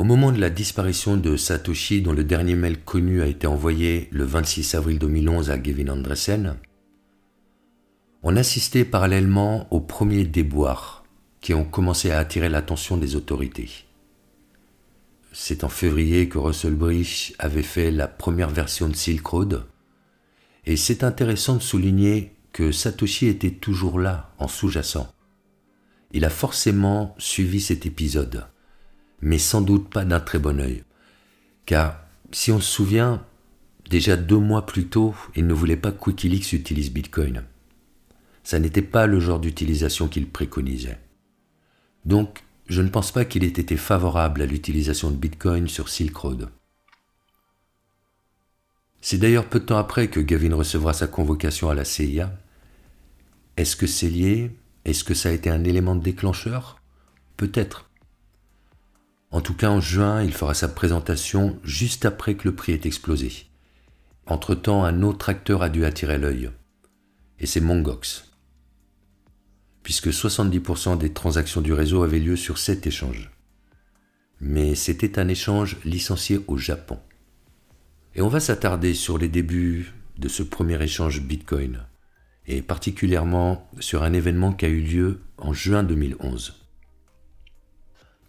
Au moment de la disparition de Satoshi, dont le dernier mail connu a été envoyé le 26 avril 2011 à Gavin Andresen, on assistait parallèlement aux premiers déboires qui ont commencé à attirer l'attention des autorités. C'est en février que Russell Brich avait fait la première version de Silk Road, et c'est intéressant de souligner que Satoshi était toujours là, en sous-jacent. Il a forcément suivi cet épisode, mais sans doute pas d'un très bon œil. Car, si on se souvient, déjà deux mois plus tôt, il ne voulait pas que Wikileaks utilise Bitcoin. Ça n'était pas le genre d'utilisation qu'il préconisait. Donc, je ne pense pas qu'il ait été favorable à l'utilisation de Bitcoin sur Silk Road. C'est d'ailleurs peu de temps après que Gavin recevra sa convocation à la CIA. Est-ce que c'est lié? Est-ce que ça a été un élément déclencheur? Peut-être. En tout cas, en juin, il fera sa présentation juste après que le prix ait explosé. Entre-temps, un autre acteur a dû attirer l'œil. Et c'est Mongox. Puisque 70% des transactions du réseau avaient lieu sur cet échange. Mais c'était un échange licencié au Japon. Et on va s'attarder sur les débuts de ce premier échange Bitcoin, et particulièrement sur un événement qui a eu lieu en juin 2011.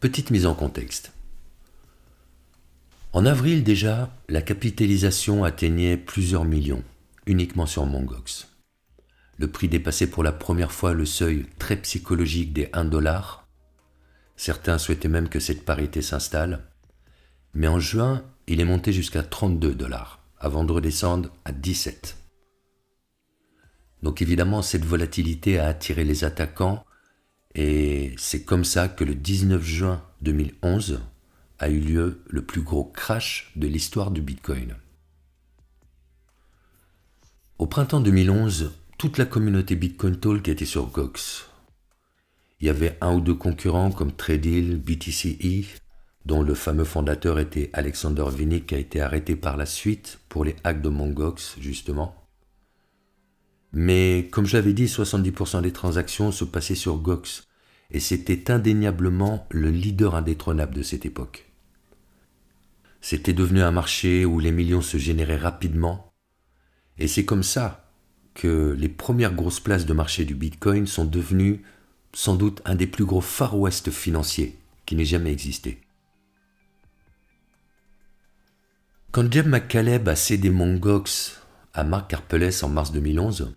Petite mise en contexte. En avril déjà, la capitalisation atteignait plusieurs millions, uniquement sur Mongox. Le prix dépassait pour la première fois le seuil très psychologique des 1 dollar. Certains souhaitaient même que cette parité s'installe. Mais en juin, il est monté jusqu'à 32 dollars, avant de redescendre à 17. Donc évidemment, cette volatilité a attiré les attaquants, et c'est comme ça que le 19 juin 2011 a eu lieu le plus gros crash de l'histoire du Bitcoin. Au printemps 2011, toute la communauté Bitcoin Talk était sur Gox. Il y avait un ou deux concurrents comme Tradill, BTCE, dont le fameux fondateur était Alexander Vinnik, qui a été arrêté par la suite pour les hacks de Mongox, justement. Mais comme j'avais dit, 70% des transactions se passaient sur Gox, et c'était indéniablement le leader indétrônable de cette époque. C'était devenu un marché où les millions se généraient rapidement, et c'est comme ça que les premières grosses places de marché du Bitcoin sont devenues sans doute un des plus gros Far West financiers qui n'ait jamais existé. Quand Jeb McCaleb a cédé Mongox à Mark Karpeles en mars 2011,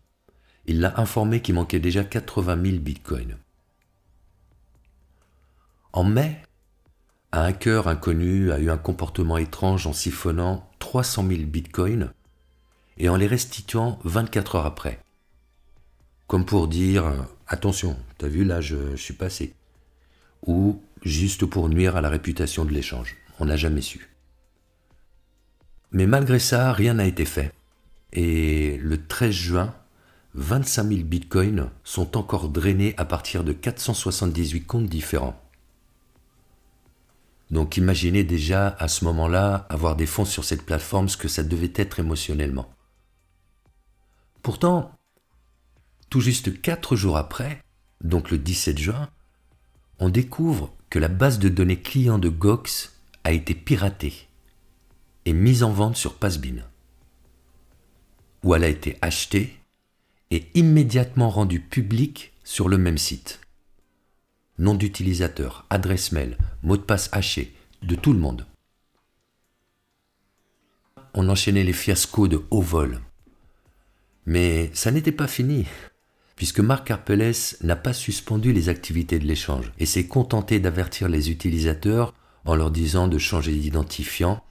il l'a informé qu'il manquait déjà 80 000 bitcoins. En mai, un hacker inconnu a eu un comportement étrange en siphonnant 300 000 bitcoins et en les restituant 24 heures après. Comme pour dire Attention, t'as vu là, je, je suis passé. Ou juste pour nuire à la réputation de l'échange. On n'a jamais su. Mais malgré ça, rien n'a été fait. Et le 13 juin, 25 000 bitcoins sont encore drainés à partir de 478 comptes différents. Donc imaginez déjà à ce moment-là avoir des fonds sur cette plateforme, ce que ça devait être émotionnellement. Pourtant, tout juste 4 jours après, donc le 17 juin, on découvre que la base de données client de Gox a été piratée est mise en vente sur Passbin, où elle a été achetée immédiatement rendue publique sur le même site. Nom d'utilisateur, adresse mail, mot de passe haché, de tout le monde. On enchaînait les fiascos de haut vol. Mais ça n'était pas fini, puisque Marc Arpeles n'a pas suspendu les activités de l'échange et s'est contenté d'avertir les utilisateurs en leur disant de changer d'identifiant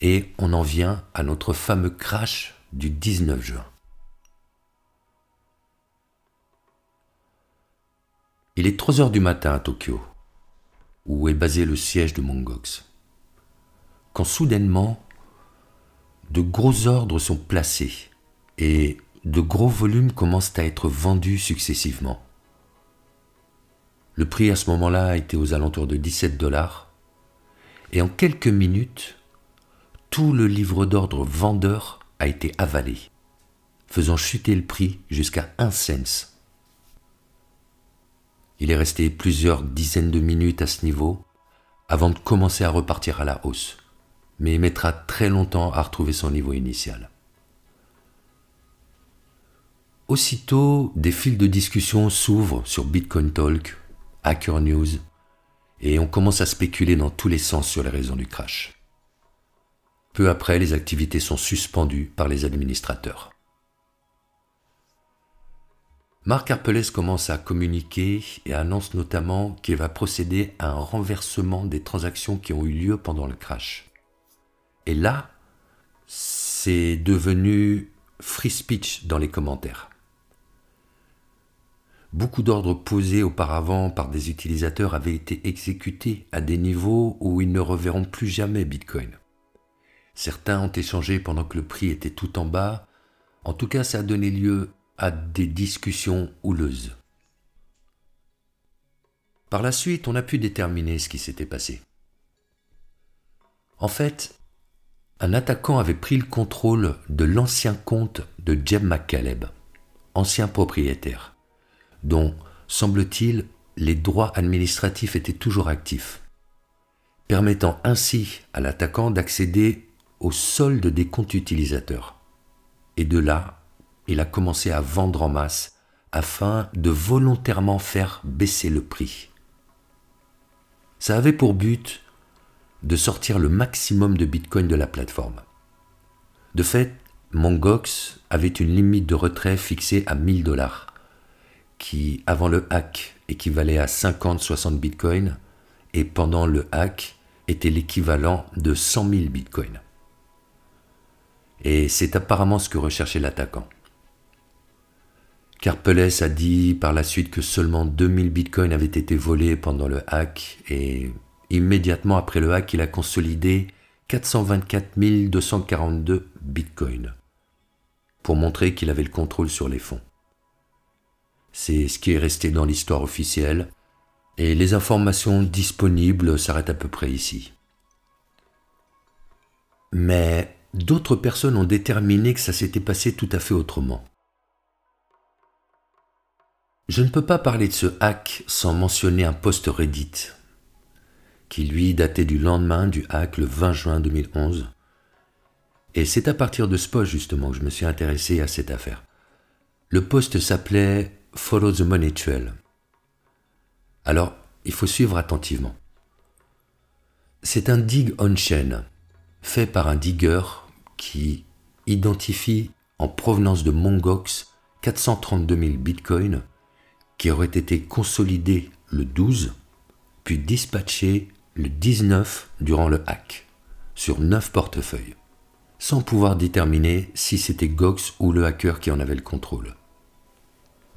et on en vient à notre fameux crash du 19 juin. Il est 3 heures du matin à Tokyo, où est basé le siège de Mongox, quand soudainement, de gros ordres sont placés et de gros volumes commencent à être vendus successivement. Le prix à ce moment-là était aux alentours de 17 dollars, et en quelques minutes, tout le livre d'ordre vendeur a été avalé, faisant chuter le prix jusqu'à un cent. Il est resté plusieurs dizaines de minutes à ce niveau, avant de commencer à repartir à la hausse, mais il mettra très longtemps à retrouver son niveau initial. Aussitôt, des fils de discussion s'ouvrent sur Bitcoin Talk, Hacker News, et on commence à spéculer dans tous les sens sur les raisons du crash. Peu après, les activités sont suspendues par les administrateurs. Marc Arpelès commence à communiquer et annonce notamment qu'il va procéder à un renversement des transactions qui ont eu lieu pendant le crash. Et là, c'est devenu free speech dans les commentaires. Beaucoup d'ordres posés auparavant par des utilisateurs avaient été exécutés à des niveaux où ils ne reverront plus jamais Bitcoin. Certains ont échangé pendant que le prix était tout en bas. En tout cas, ça a donné lieu à des discussions houleuses. Par la suite, on a pu déterminer ce qui s'était passé. En fait, un attaquant avait pris le contrôle de l'ancien compte de Jem McCaleb, ancien propriétaire dont, semble-t-il, les droits administratifs étaient toujours actifs, permettant ainsi à l'attaquant d'accéder au solde des comptes utilisateurs. Et de là, il a commencé à vendre en masse afin de volontairement faire baisser le prix. Ça avait pour but de sortir le maximum de Bitcoin de la plateforme. De fait, Mongox avait une limite de retrait fixée à 1000 dollars qui, avant le hack, équivalait à 50-60 bitcoins, et pendant le hack, était l'équivalent de 100 000 bitcoins. Et c'est apparemment ce que recherchait l'attaquant. Carpeles a dit par la suite que seulement 2000 bitcoins avaient été volés pendant le hack et immédiatement après le hack, il a consolidé 424 242 bitcoins pour montrer qu'il avait le contrôle sur les fonds. C'est ce qui est resté dans l'histoire officielle, et les informations disponibles s'arrêtent à peu près ici. Mais d'autres personnes ont déterminé que ça s'était passé tout à fait autrement. Je ne peux pas parler de ce hack sans mentionner un post Reddit, qui lui datait du lendemain du hack le 20 juin 2011. Et c'est à partir de ce post justement que je me suis intéressé à cette affaire. Le post s'appelait Follow the Money Trail. Alors, il faut suivre attentivement. C'est un dig on-chain fait par un digger qui identifie en provenance de Mongox 432 000 bitcoins qui auraient été consolidés le 12 puis dispatchés le 19 durant le hack sur 9 portefeuilles sans pouvoir déterminer si c'était Gox ou le hacker qui en avait le contrôle.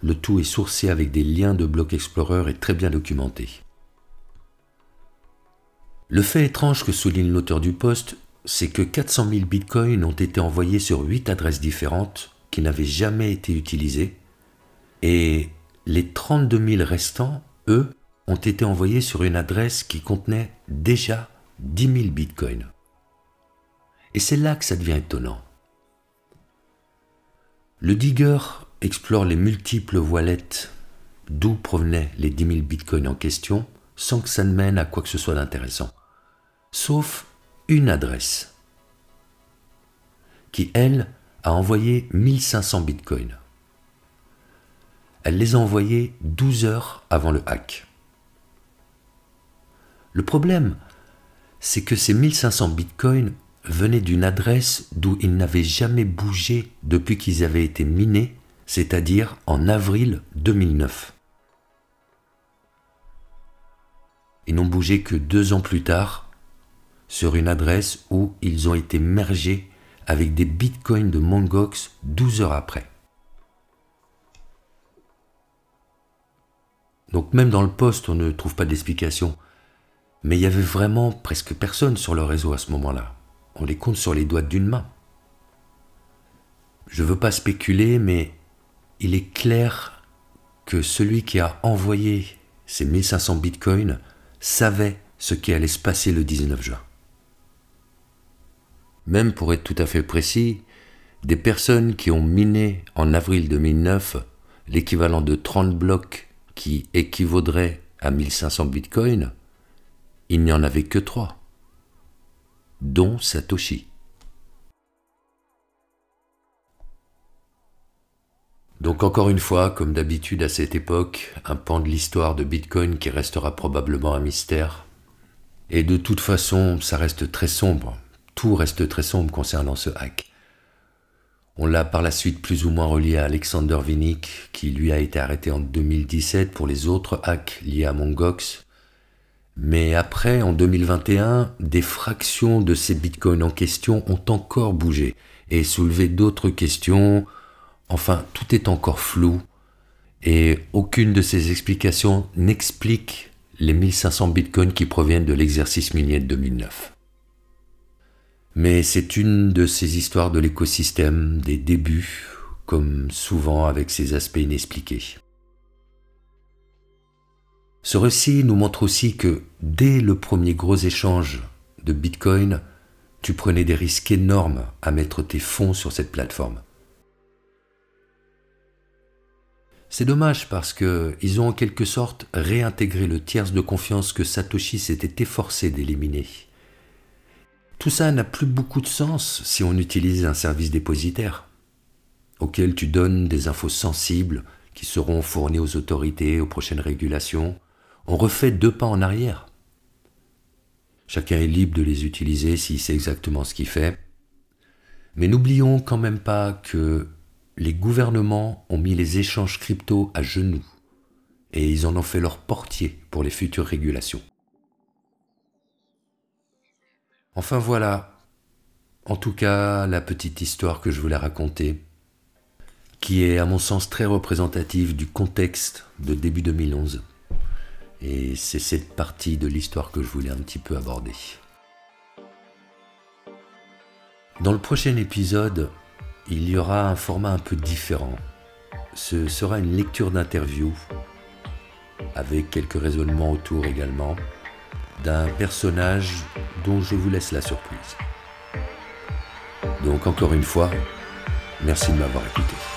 Le tout est sourcé avec des liens de Block Explorer et très bien documenté. Le fait étrange que souligne l'auteur du poste, c'est que 400 000 bitcoins ont été envoyés sur 8 adresses différentes qui n'avaient jamais été utilisées, et les 32 000 restants, eux, ont été envoyés sur une adresse qui contenait déjà 10 000 bitcoins. Et c'est là que ça devient étonnant. Le digger explore les multiples wallets d'où provenaient les 10 000 bitcoins en question sans que ça ne mène à quoi que ce soit d'intéressant. Sauf une adresse qui, elle, a envoyé 1500 bitcoins. Elle les a envoyés 12 heures avant le hack. Le problème, c'est que ces 1500 bitcoins venaient d'une adresse d'où ils n'avaient jamais bougé depuis qu'ils avaient été minés c'est-à-dire en avril 2009. Ils n'ont bougé que deux ans plus tard sur une adresse où ils ont été mergés avec des bitcoins de Mongox 12 heures après. Donc même dans le poste, on ne trouve pas d'explication. Mais il y avait vraiment presque personne sur le réseau à ce moment-là. On les compte sur les doigts d'une main. Je ne veux pas spéculer, mais il est clair que celui qui a envoyé ces 1500 bitcoins savait ce qui allait se passer le 19 juin. Même pour être tout à fait précis, des personnes qui ont miné en avril 2009 l'équivalent de 30 blocs qui équivaudrait à 1500 bitcoins il n'y en avait que trois, dont Satoshi. Donc encore une fois, comme d'habitude à cette époque, un pan de l'histoire de Bitcoin qui restera probablement un mystère. Et de toute façon, ça reste très sombre. Tout reste très sombre concernant ce hack. On l'a par la suite plus ou moins relié à Alexander Vinnik, qui lui a été arrêté en 2017 pour les autres hacks liés à Mongox. Mais après, en 2021, des fractions de ces bitcoins en question ont encore bougé et soulevé d'autres questions. Enfin, tout est encore flou et aucune de ces explications n'explique les 1500 bitcoins qui proviennent de l'exercice minier de 2009. Mais c'est une de ces histoires de l'écosystème, des débuts, comme souvent avec ses aspects inexpliqués. Ce récit nous montre aussi que dès le premier gros échange de Bitcoin, tu prenais des risques énormes à mettre tes fonds sur cette plateforme. C'est dommage parce qu'ils ont en quelque sorte réintégré le tiers de confiance que Satoshi s'était efforcé d'éliminer. Tout ça n'a plus beaucoup de sens si on utilise un service dépositaire, auquel tu donnes des infos sensibles qui seront fournies aux autorités, aux prochaines régulations. On refait deux pas en arrière. Chacun est libre de les utiliser s'il sait exactement ce qu'il fait. Mais n'oublions quand même pas que les gouvernements ont mis les échanges crypto à genoux et ils en ont fait leur portier pour les futures régulations. Enfin voilà, en tout cas la petite histoire que je voulais raconter, qui est à mon sens très représentative du contexte de début 2011. Et c'est cette partie de l'histoire que je voulais un petit peu aborder. Dans le prochain épisode, il y aura un format un peu différent. Ce sera une lecture d'interview, avec quelques raisonnements autour également d'un personnage dont je vous laisse la surprise. Donc encore une fois, merci de m'avoir écouté.